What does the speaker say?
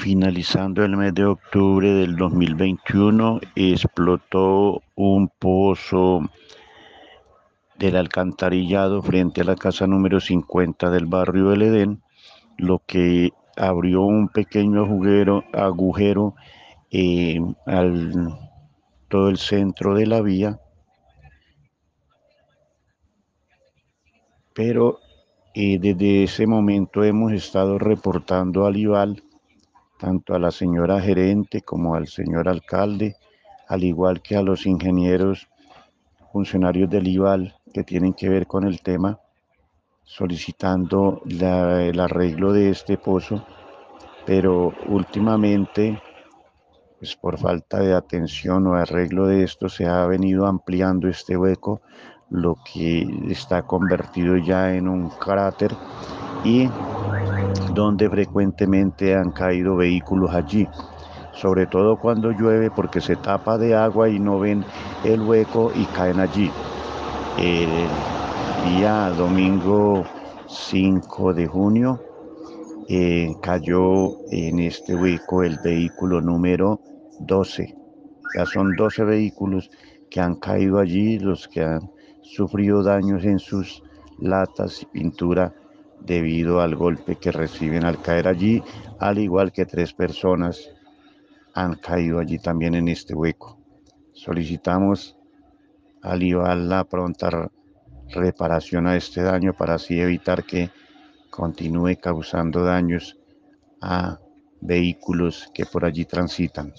Finalizando el mes de octubre del 2021, explotó un pozo del alcantarillado frente a la casa número 50 del barrio del Edén, lo que abrió un pequeño agujero, agujero eh, al todo el centro de la vía, pero eh, desde ese momento hemos estado reportando al IVAL, tanto a la señora gerente como al señor alcalde, al igual que a los ingenieros funcionarios del IVAL que tienen que ver con el tema, solicitando el arreglo de este pozo, pero últimamente, pues por falta de atención o arreglo de esto, se ha venido ampliando este hueco, lo que está convertido ya en un cráter y donde frecuentemente han caído vehículos allí sobre todo cuando llueve porque se tapa de agua y no ven el hueco y caen allí. El día domingo 5 de junio eh, cayó en este hueco el vehículo número 12. Ya son 12 vehículos que han caído allí, los que han sufrido daños en sus latas y pintura debido al golpe que reciben al caer allí, al igual que tres personas han caído allí también en este hueco. Solicitamos al IVAL la pronta reparación a este daño para así evitar que continúe causando daños a vehículos que por allí transitan.